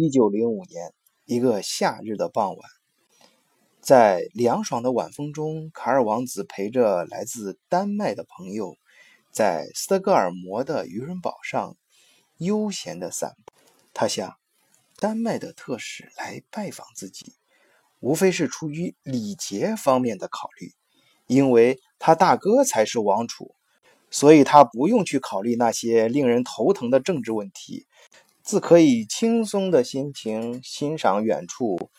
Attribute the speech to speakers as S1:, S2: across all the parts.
S1: 一九零五年一个夏日的傍晚，在凉爽的晚风中，卡尔王子陪着来自丹麦的朋友，在斯德哥尔摩的渔人堡上悠闲的散步。他想，丹麦的特使来拜访自己，无非是出于礼节方面的考虑，因为他大哥才是王储。所以他不用去考虑那些令人头疼的政治问题，自可以轻松的心情欣赏远处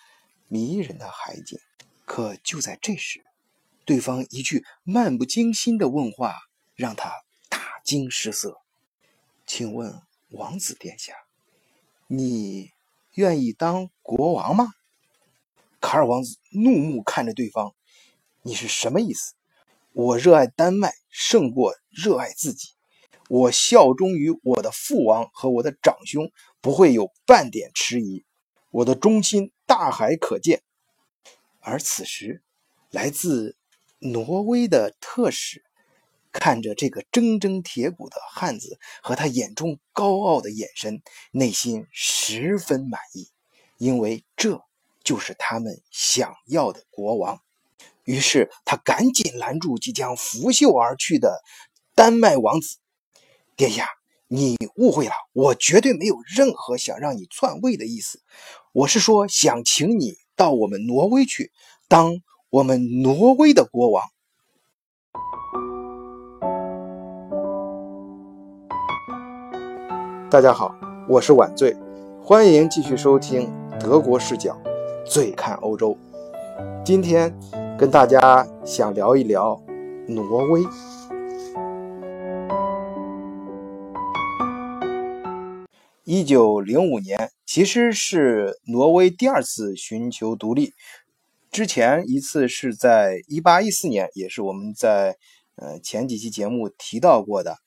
S1: 迷人的海景。可就在这时，对方一句漫不经心的问话让他大惊失色：“请问王子殿下，你愿意当国王吗？”卡尔王子怒目看着对方：“你是什么意思？”我热爱丹麦胜过热爱自己，我效忠于我的父王和我的长兄，不会有半点迟疑。我的忠心大海可见。而此时，来自挪威的特使看着这个铮铮铁骨的汉子和他眼中高傲的眼神，内心十分满意，因为这就是他们想要的国王。于是他赶紧拦住即将拂袖而去的丹麦王子：“殿下，你误会了，我绝对没有任何想让你篡位的意思。我是说，想请你到我们挪威去，当我们挪威的国王。”大家好，我是晚醉，欢迎继续收听德国视角，醉看欧洲。今天。跟大家想聊一聊挪威。一九零五年其实是挪威第二次寻求独立，之前一次是在一八一四年，也是我们在呃前几期节目提到过的，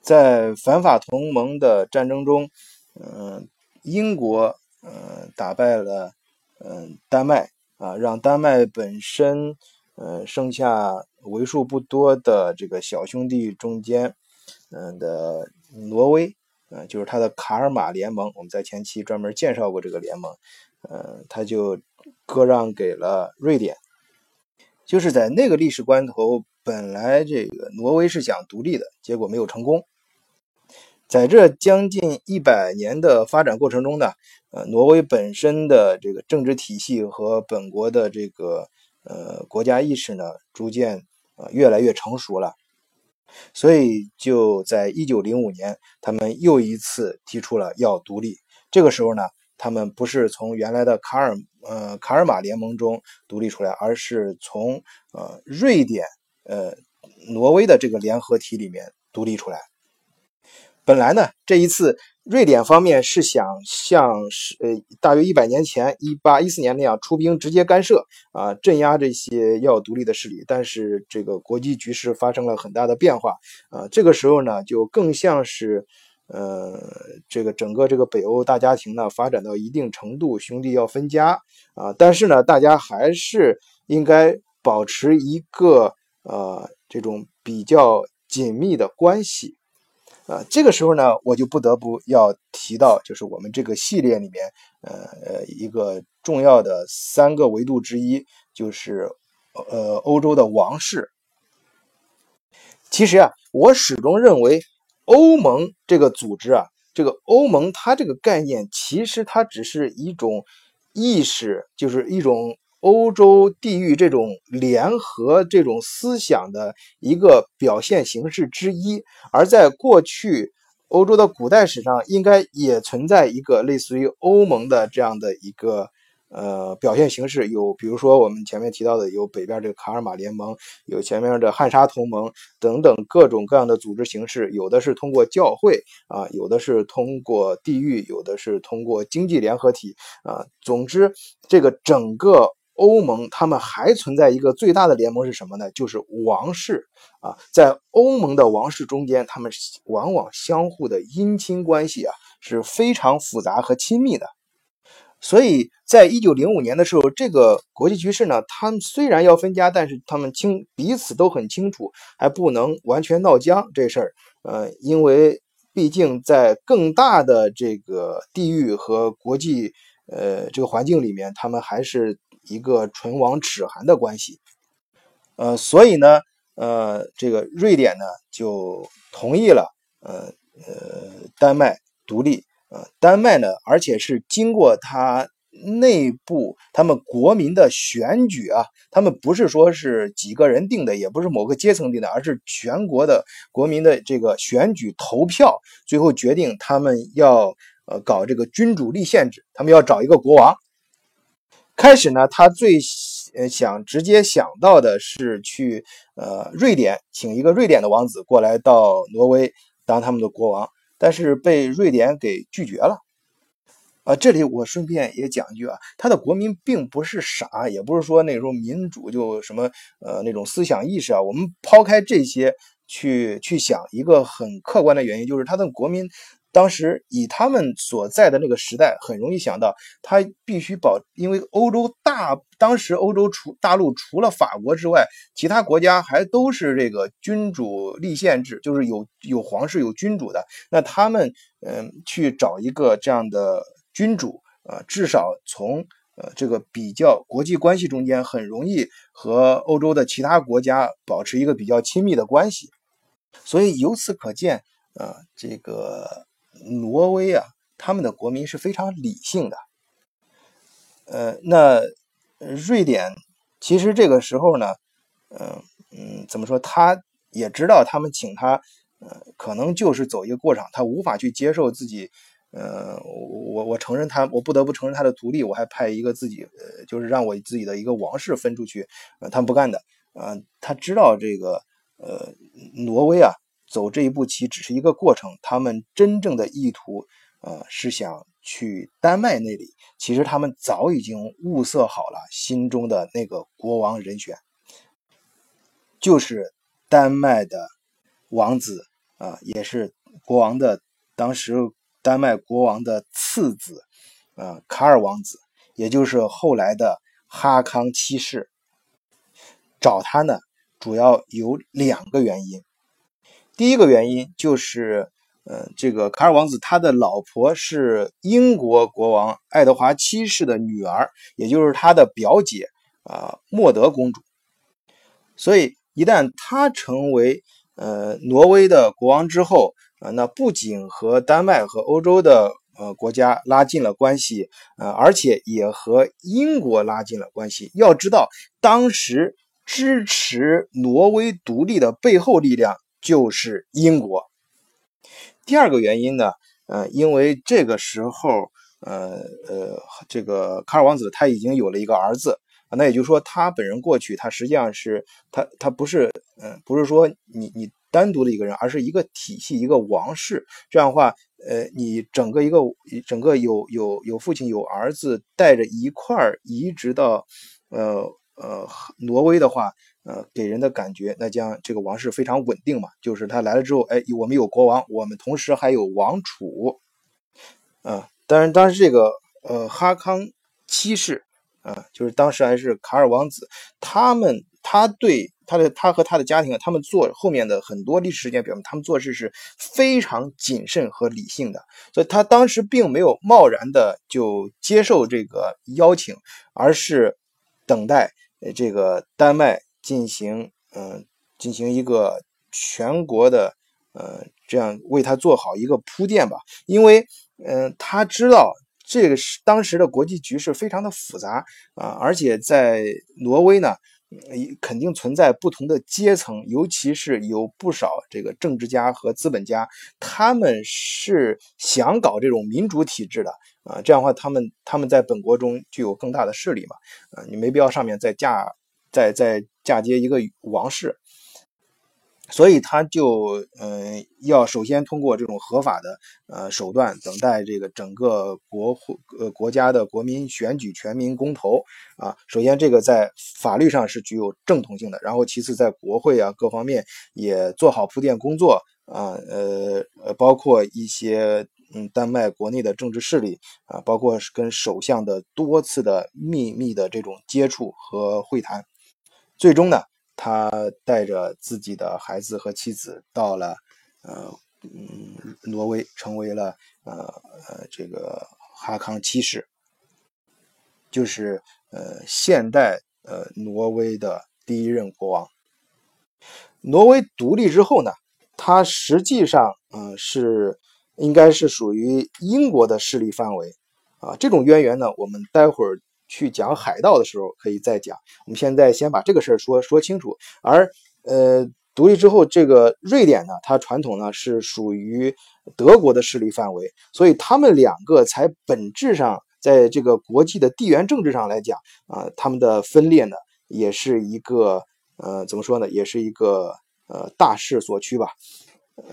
S1: 在反法同盟的战争中，嗯，英国嗯打败了嗯丹麦。啊，让丹麦本身，呃，剩下为数不多的这个小兄弟中间，嗯的挪威，嗯，就是他的卡尔马联盟，我们在前期专门介绍过这个联盟，呃，他就割让给了瑞典。就是在那个历史关头，本来这个挪威是想独立的，结果没有成功。在这将近一百年的发展过程中呢。呃，挪威本身的这个政治体系和本国的这个呃国家意识呢，逐渐呃越来越成熟了，所以就在一九零五年，他们又一次提出了要独立。这个时候呢，他们不是从原来的卡尔呃卡尔马联盟中独立出来，而是从呃瑞典呃挪威的这个联合体里面独立出来。本来呢，这一次。瑞典方面是想像是呃大约一百年前一八一四年那样出兵直接干涉啊镇压这些要独立的势力，但是这个国际局势发生了很大的变化啊，这个时候呢就更像是呃这个整个这个北欧大家庭呢发展到一定程度，兄弟要分家啊，但是呢大家还是应该保持一个呃这种比较紧密的关系。啊，这个时候呢，我就不得不要提到，就是我们这个系列里面，呃呃，一个重要的三个维度之一，就是呃欧洲的王室。其实啊，我始终认为欧盟这个组织啊，这个欧盟它这个概念，其实它只是一种意识，就是一种。欧洲地域这种联合这种思想的一个表现形式之一，而在过去欧洲的古代史上，应该也存在一个类似于欧盟的这样的一个呃表现形式。有比如说我们前面提到的，有北边这个卡尔马联盟，有前面的汉莎同盟等等各种各样的组织形式。有的是通过教会啊，有的是通过地域，有的是通过经济联合体啊。总之，这个整个。欧盟他们还存在一个最大的联盟是什么呢？就是王室啊，在欧盟的王室中间，他们往往相互的姻亲关系啊是非常复杂和亲密的。所以在一九零五年的时候，这个国际局势呢，他们虽然要分家，但是他们清彼此都很清楚，还不能完全闹僵这事儿。呃，因为毕竟在更大的这个地域和国际呃这个环境里面，他们还是一个唇亡齿寒的关系。呃，所以呢，呃，这个瑞典呢就同意了，呃呃，丹麦独立。呃，丹麦呢，而且是经过他。内部他们国民的选举啊，他们不是说是几个人定的，也不是某个阶层定的，而是全国的国民的这个选举投票，最后决定他们要呃搞这个君主立宪制，他们要找一个国王。开始呢，他最想直接想到的是去呃瑞典请一个瑞典的王子过来到挪威当他们的国王，但是被瑞典给拒绝了。啊，这里我顺便也讲一句啊，他的国民并不是傻，也不是说那种民主就什么呃那种思想意识啊。我们抛开这些去去想一个很客观的原因，就是他的国民当时以他们所在的那个时代，很容易想到他必须保，因为欧洲大当时欧洲除大陆除了法国之外，其他国家还都是这个君主立宪制，就是有有皇室有君主的。那他们嗯去找一个这样的。君主啊，至少从呃这个比较国际关系中间，很容易和欧洲的其他国家保持一个比较亲密的关系。所以由此可见，啊，这个挪威啊，他们的国民是非常理性的。呃，那瑞典其实这个时候呢，嗯嗯，怎么说？他也知道他们请他，呃，可能就是走一个过场，他无法去接受自己。呃，我我承认他，我不得不承认他的独立，我还派一个自己，呃，就是让我自己的一个王室分出去，呃，他们不干的，呃，他知道这个，呃，挪威啊，走这一步棋只是一个过程，他们真正的意图，呃，是想去丹麦那里，其实他们早已经物色好了心中的那个国王人选，就是丹麦的王子啊，也是国王的当时。丹麦国王的次子，啊，卡尔王子，也就是后来的哈康七世，找他呢，主要有两个原因。第一个原因就是，呃，这个卡尔王子他的老婆是英国国王爱德华七世的女儿，也就是他的表姐啊，莫德公主。所以，一旦他成为呃挪威的国王之后，啊，那不仅和丹麦和欧洲的呃国家拉近了关系，呃，而且也和英国拉近了关系。要知道，当时支持挪威独立的背后力量就是英国。第二个原因呢，呃，因为这个时候，呃呃，这个卡尔王子他已经有了一个儿子，那也就是说，他本人过去，他实际上是他他不是，嗯，不是说你你。单独的一个人，而是一个体系，一个王室。这样的话，呃，你整个一个整个有有有父亲有儿子带着一块儿移植到，呃呃挪威的话，呃，给人的感觉，那将这个王室非常稳定嘛。就是他来了之后，哎，我们有国王，我们同时还有王储，啊，当然当时这个呃哈康七世，啊，就是当时还是卡尔王子，他们他对。他的他和他的家庭，他们做后面的很多历史事件表明，他们做事是非常谨慎和理性的。所以他当时并没有贸然的就接受这个邀请，而是等待这个丹麦进行嗯进行一个全国的呃这样为他做好一个铺垫吧。因为嗯他知道这个是当时的国际局势非常的复杂啊，而且在挪威呢。肯定存在不同的阶层，尤其是有不少这个政治家和资本家，他们是想搞这种民主体制的啊。这样的话，他们他们在本国中具有更大的势力嘛？啊，你没必要上面再架再再嫁接一个王室。所以他就嗯，要首先通过这种合法的呃手段，等待这个整个国会呃国家的国民选举全民公投啊。首先这个在法律上是具有正统性的，然后其次在国会啊各方面也做好铺垫工作啊。呃呃，包括一些嗯丹麦国内的政治势力啊，包括跟首相的多次的秘密的这种接触和会谈，最终呢。他带着自己的孩子和妻子到了，呃嗯，挪威成为了呃呃这个哈康七世，就是呃现代呃挪威的第一任国王。挪威独立之后呢，它实际上嗯是应该是属于英国的势力范围啊。这种渊源呢，我们待会儿去讲海盗的时候可以再讲。我们现在先把这个事儿说说清楚。而呃。独立之后，这个瑞典呢，它传统呢是属于德国的势力范围，所以他们两个才本质上在这个国际的地缘政治上来讲啊，他们的分裂呢也是一个呃怎么说呢，也是一个呃大势所趋吧。呃，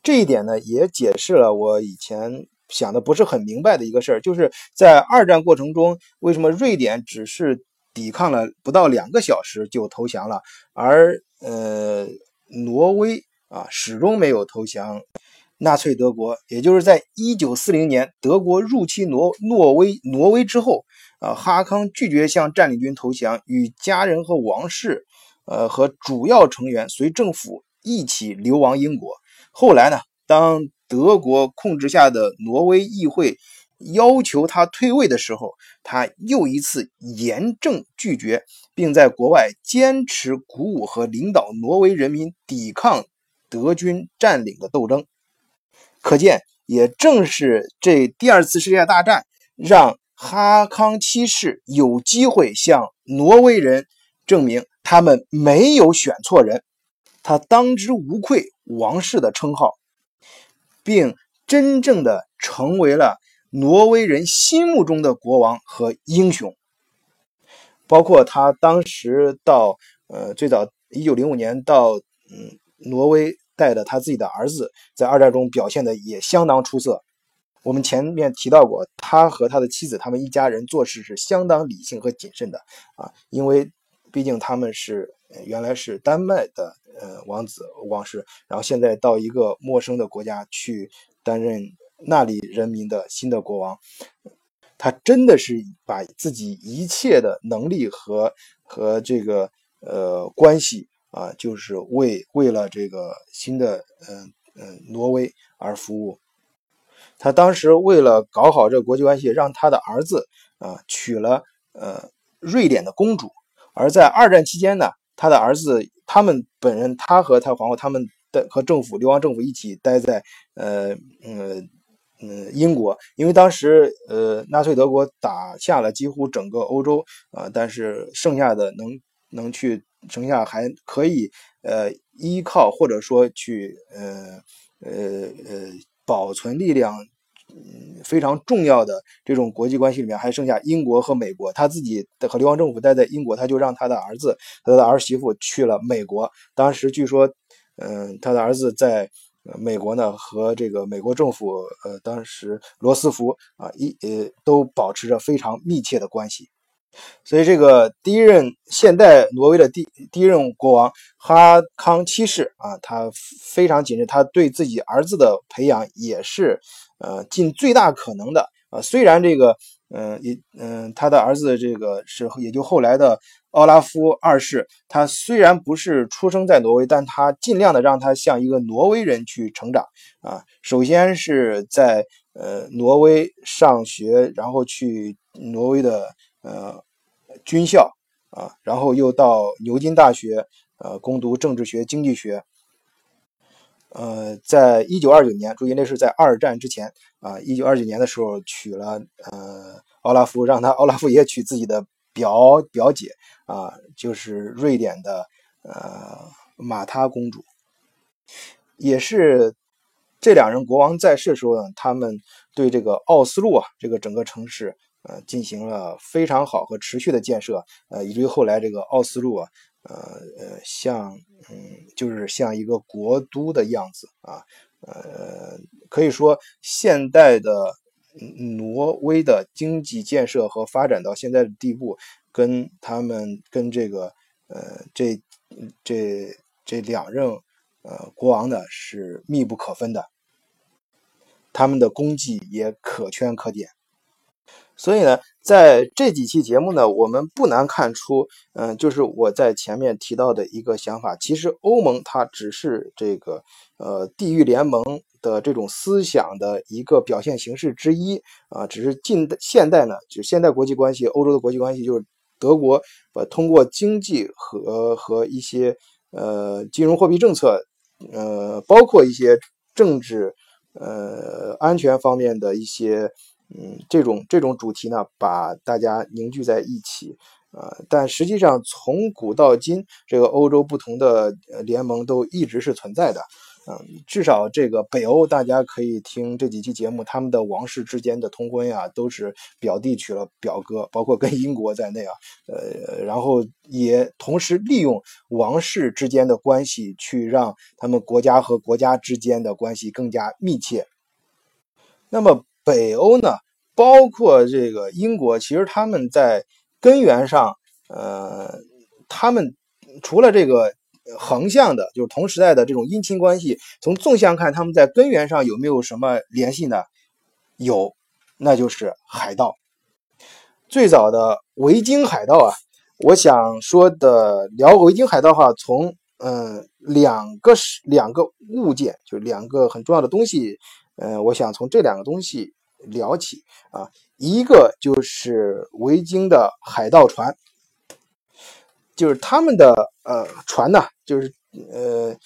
S1: 这一点呢也解释了我以前想的不是很明白的一个事儿，就是在二战过程中，为什么瑞典只是抵抗了不到两个小时就投降了，而呃，挪威啊，始终没有投降纳粹德国。也就是在一九四零年德国入侵挪挪威挪威之后，啊，哈康拒绝向占领军投降，与家人和王室，呃，和主要成员随政府一起流亡英国。后来呢，当德国控制下的挪威议会。要求他退位的时候，他又一次严正拒绝，并在国外坚持鼓舞和领导挪威人民抵抗德军占领的斗争。可见，也正是这第二次世界大战，让哈康七世有机会向挪威人证明他们没有选错人，他当之无愧王室的称号，并真正的成为了。挪威人心目中的国王和英雄，包括他当时到呃最早一九零五年到嗯挪威带的他自己的儿子，在二战中表现的也相当出色。我们前面提到过，他和他的妻子他们一家人做事是相当理性和谨慎的啊，因为毕竟他们是原来是丹麦的呃王子王室，然后现在到一个陌生的国家去担任。那里人民的新的国王，他真的是把自己一切的能力和和这个呃关系啊，就是为为了这个新的嗯嗯挪威而服务。他当时为了搞好这国际关系，让他的儿子啊娶了呃瑞典的公主。而在二战期间呢，他的儿子他们本人，他和他皇后他们的和政府流亡政府一起待在呃嗯。嗯，英国因为当时呃纳粹德国打下了几乎整个欧洲啊，但是剩下的能能去剩下还可以呃依靠或者说去呃呃呃保存力量嗯非常重要的这种国际关系里面还剩下英国和美国，他自己的和流亡政府待在英国，他就让他的儿子他的儿媳妇去了美国。当时据说嗯他的儿子在。美国呢和这个美国政府，呃，当时罗斯福啊一呃都保持着非常密切的关系，所以这个第一任现代挪威的第第一任国王哈康七世啊，他非常谨慎，他对自己儿子的培养也是呃尽最大可能的啊，虽然这个。嗯，也嗯，他的儿子这个是也就后来的奥拉夫二世，他虽然不是出生在挪威，但他尽量的让他像一个挪威人去成长啊。首先是在呃挪威上学，然后去挪威的呃军校啊，然后又到牛津大学呃攻读政治学、经济学。呃，在一九二九年，注意那是在二战之前啊。一九二九年的时候娶了呃奥拉夫，让他奥拉夫也娶自己的表表姐啊，就是瑞典的呃马塔公主。也是这两人国王在世的时候呢，他们对这个奥斯陆啊这个整个城市呃进行了非常好和持续的建设，呃，以至于后来这个奥斯陆啊。呃呃，像嗯，就是像一个国都的样子啊，呃，可以说现代的挪威的经济建设和发展到现在的地步，跟他们跟这个呃这这这两任呃国王呢是密不可分的，他们的功绩也可圈可点。所以呢，在这几期节目呢，我们不难看出，嗯，就是我在前面提到的一个想法，其实欧盟它只是这个呃地域联盟的这种思想的一个表现形式之一啊，只是近现代呢，就现代国际关系，欧洲的国际关系就是德国呃通过经济和和一些呃金融货币政策，呃，包括一些政治呃安全方面的一些。嗯，这种这种主题呢，把大家凝聚在一起，呃，但实际上从古到今，这个欧洲不同的联盟都一直是存在的，嗯，至少这个北欧，大家可以听这几期节目，他们的王室之间的通婚呀，都是表弟娶了表哥，包括跟英国在内啊，呃，然后也同时利用王室之间的关系，去让他们国家和国家之间的关系更加密切，那么。北欧呢，包括这个英国，其实他们在根源上，呃，他们除了这个横向的，就是同时代的这种姻亲关系，从纵向看，他们在根源上有没有什么联系呢？有，那就是海盗。最早的维京海盗啊，我想说的聊维京海盗话，从嗯两个是两个物件，就两个很重要的东西，呃，我想从这两个东西。聊起啊，一个就是维京的海盗船，就是他们的呃船呢，就是呃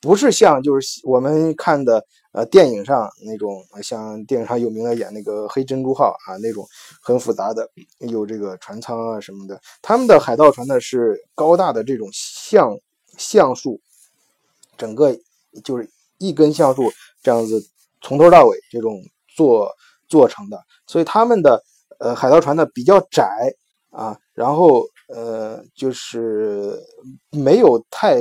S1: 不是像就是我们看的呃电影上那种，像电影上有名的演那个黑珍珠号啊那种很复杂的，有这个船舱啊什么的。他们的海盗船呢是高大的这种橡橡树，整个就是一根橡树这样子从头到尾这种做。做成的，所以他们的呃海盗船呢比较窄啊，然后呃就是没有太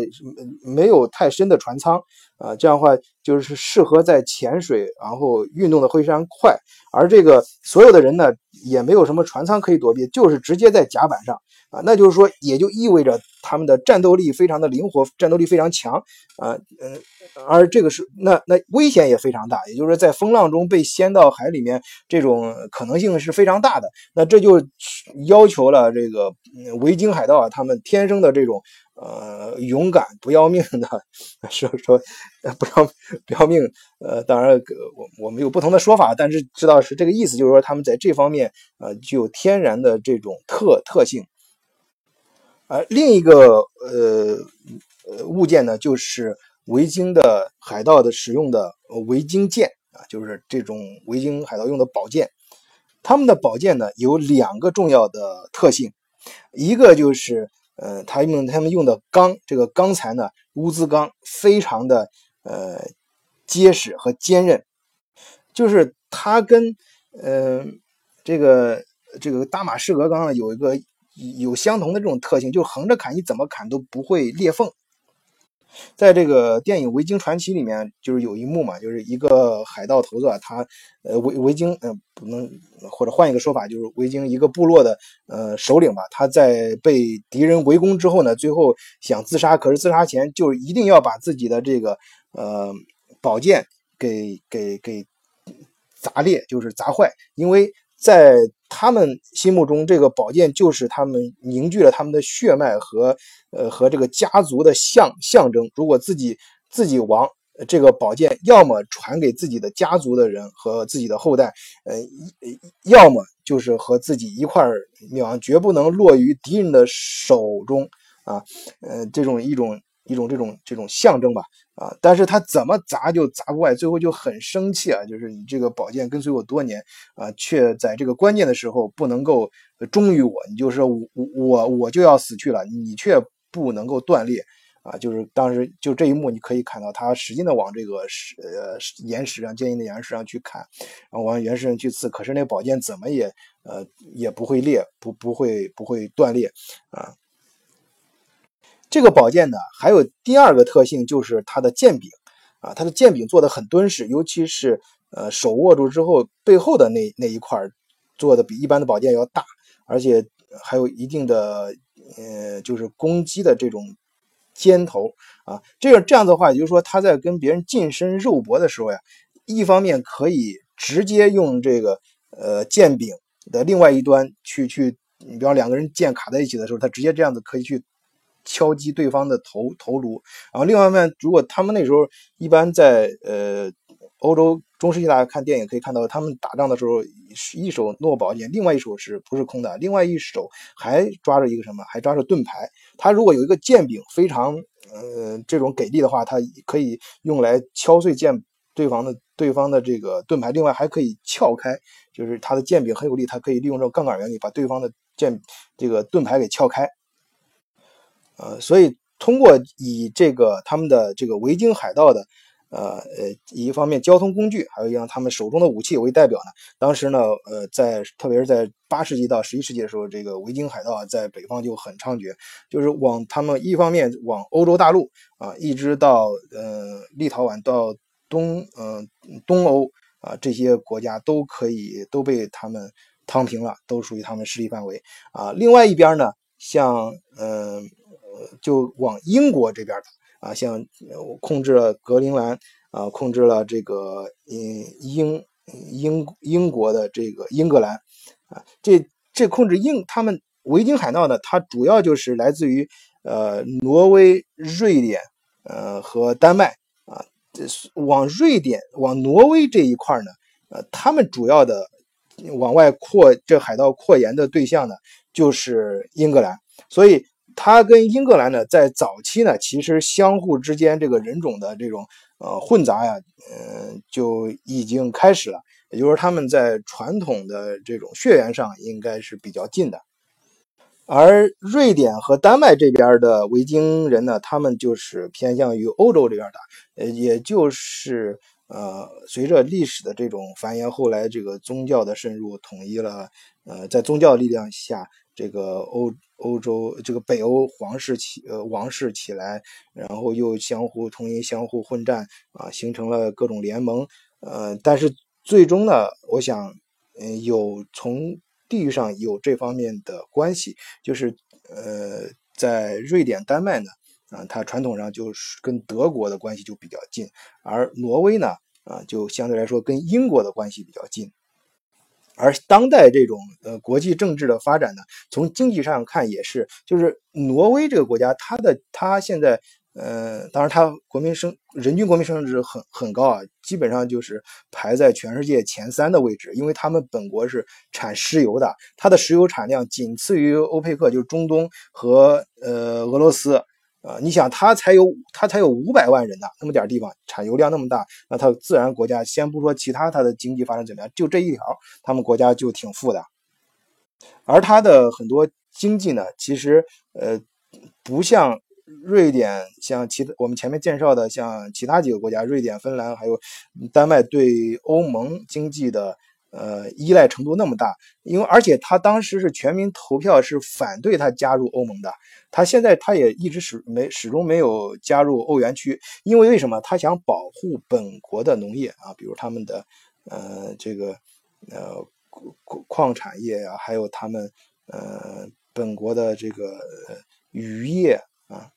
S1: 没有太深的船舱啊，这样的话就是适合在潜水，然后运动的会非常快，而这个所有的人呢也没有什么船舱可以躲避，就是直接在甲板上。啊，那就是说，也就意味着他们的战斗力非常的灵活，战斗力非常强啊，嗯，而这个是那那危险也非常大，也就是说，在风浪中被掀到海里面，这种可能性是非常大的。那这就要求了这个维京海盗啊，他们天生的这种呃勇敢不要命的，说说不要不要命，呃，当然我我们有不同的说法，但是知道是这个意思，就是说他们在这方面呃具有天然的这种特特性。而另一个呃呃物件呢，就是维京的海盗的使用的维京剑啊，就是这种维京海盗用的宝剑。他们的宝剑呢有两个重要的特性，一个就是呃，他用他们用的钢，这个钢材呢乌兹钢非常的呃结实和坚韧，就是它跟嗯这个这个大马士革钢有一个。有相同的这种特性，就横着砍，你怎么砍都不会裂缝。在这个电影《维京传奇》里面，就是有一幕嘛，就是一个海盗头子，他呃维维京呃不能或者换一个说法，就是维京一个部落的呃首领吧，他在被敌人围攻之后呢，最后想自杀，可是自杀前就一定要把自己的这个呃宝剑给给给砸裂，就是砸坏，因为。在他们心目中，这个宝剑就是他们凝聚了他们的血脉和呃和这个家族的象象征。如果自己自己亡，这个宝剑要么传给自己的家族的人和自己的后代，呃，要么就是和自己一块儿灭亡，绝不能落于敌人的手中啊！呃，这种一种。一种这种这种象征吧，啊，但是他怎么砸就砸不坏，最后就很生气啊，就是你这个宝剑跟随我多年啊，却在这个关键的时候不能够忠于我，你就是我我我就要死去了，你却不能够断裂啊，就是当时就这一幕你可以看到他使劲的往这个石呃岩石上坚硬的岩石上去砍，然后往岩石上去刺，可是那宝剑怎么也呃也不会裂，不不会不会断裂啊。这个宝剑呢，还有第二个特性，就是它的剑柄啊，它的剑柄做的很敦实，尤其是呃手握住之后，背后的那那一块做的比一般的宝剑要大，而且还有一定的呃就是攻击的这种尖头啊，这个这样的话，也就是说他在跟别人近身肉搏的时候呀，一方面可以直接用这个呃剑柄的另外一端去去，你比方两个人剑卡在一起的时候，他直接这样子可以去敲击对方的头头颅。然后另外一面，如果他们那时候一般在呃欧洲中世纪，大家看电影可以看到，他们打仗的时候一手握宝剑，另外一手是不是空的？另外一手还抓着一个什么？还抓着盾牌。他如果有一个剑柄非常呃这种给力的话，他可以用来敲碎剑对方的。对方的这个盾牌，另外还可以撬开，就是他的剑柄很有力，他可以利用这种杠杆原理把对方的剑这个盾牌给撬开。呃，所以通过以这个他们的这个维京海盗的，呃呃，一方面交通工具，还有一样他们手中的武器为代表呢。当时呢，呃，在特别是在八世纪到十一世纪的时候，这个维京海盗在北方就很猖獗，就是往他们一方面往欧洲大陆啊，一直到呃立陶宛到。东嗯东欧啊这些国家都可以都被他们趟平了，都属于他们势力范围啊。另外一边呢，像嗯就往英国这边的啊，像控制了格陵兰啊，控制了这个嗯英英英国的这个英格兰啊，这这控制英他们维京海盗呢，它主要就是来自于呃挪威、瑞典呃和丹麦啊。往瑞典、往挪威这一块呢，呃，他们主要的往外扩这海盗扩延的对象呢，就是英格兰。所以，他跟英格兰呢，在早期呢，其实相互之间这个人种的这种呃混杂呀，嗯，就已经开始了。也就是说，他们在传统的这种血缘上应该是比较近的。而瑞典和丹麦这边的维京人呢，他们就是偏向于欧洲这边的，呃，也就是呃，随着历史的这种繁衍，后来这个宗教的渗入，统一了，呃，在宗教力量下，这个欧欧洲这个北欧皇室起呃王室起来，然后又相互统一、相互混战啊，形成了各种联盟，呃，但是最终呢，我想，嗯，有从。地域上有这方面的关系，就是呃，在瑞典、丹麦呢，啊，它传统上就是跟德国的关系就比较近，而挪威呢，啊，就相对来说跟英国的关系比较近。而当代这种呃国际政治的发展呢，从经济上看也是，就是挪威这个国家，它的它现在。呃，当然，它国民生人均国民生产值很很高啊，基本上就是排在全世界前三的位置。因为他们本国是产石油的，它的石油产量仅次于欧佩克，就是中东和呃俄罗斯。啊，你想，它才有它才有五百万人呢，那么点地方产油量那么大，那它自然国家先不说其他，它的经济发展怎么样，就这一条，他们国家就挺富的。而它的很多经济呢，其实呃不像。瑞典像其他我们前面介绍的，像其他几个国家，瑞典、芬兰还有丹麦对欧盟经济的呃依赖程度那么大，因为而且他当时是全民投票是反对他加入欧盟的，他现在他也一直始没始终没有加入欧元区，因为为什么？他想保护本国的农业啊，比如他们的呃这个呃矿矿产业啊，还有他们呃本国的这个渔业啊。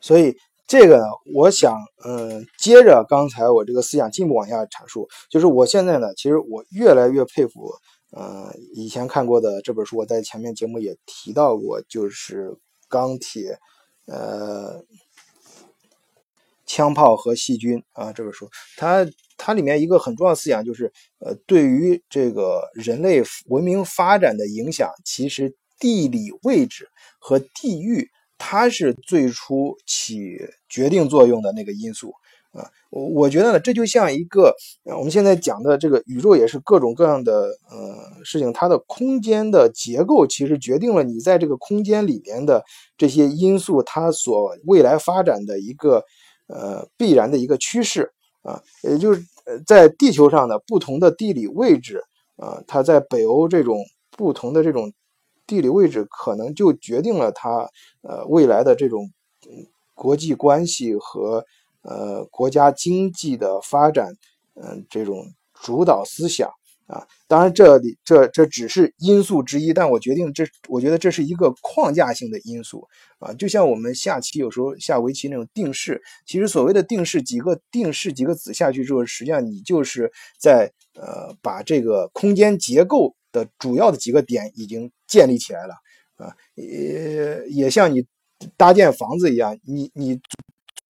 S1: 所以这个呢，我想，嗯，接着刚才我这个思想进一步往下阐述，就是我现在呢，其实我越来越佩服，呃，以前看过的这本书，我在前面节目也提到过，就是《钢铁，呃，枪炮和细菌》啊，这本书，它它里面一个很重要的思想就是，呃，对于这个人类文明发展的影响，其实地理位置和地域。它是最初起决定作用的那个因素啊，我我觉得呢，这就像一个我们现在讲的这个宇宙也是各种各样的呃事情，它的空间的结构其实决定了你在这个空间里边的这些因素，它所未来发展的一个呃必然的一个趋势啊，也就是在地球上的不同的地理位置啊，它在北欧这种不同的这种。地理位置可能就决定了它呃未来的这种国际关系和呃国家经济的发展，嗯，这种主导思想，啊。当然，这里这这只是因素之一，但我决定这，我觉得这是一个框架性的因素啊。就像我们下棋有时候下围棋那种定式，其实所谓的定式，几个定式几个子下去之后，实际上你就是在呃把这个空间结构的主要的几个点已经建立起来了啊。也也像你搭建房子一样，你你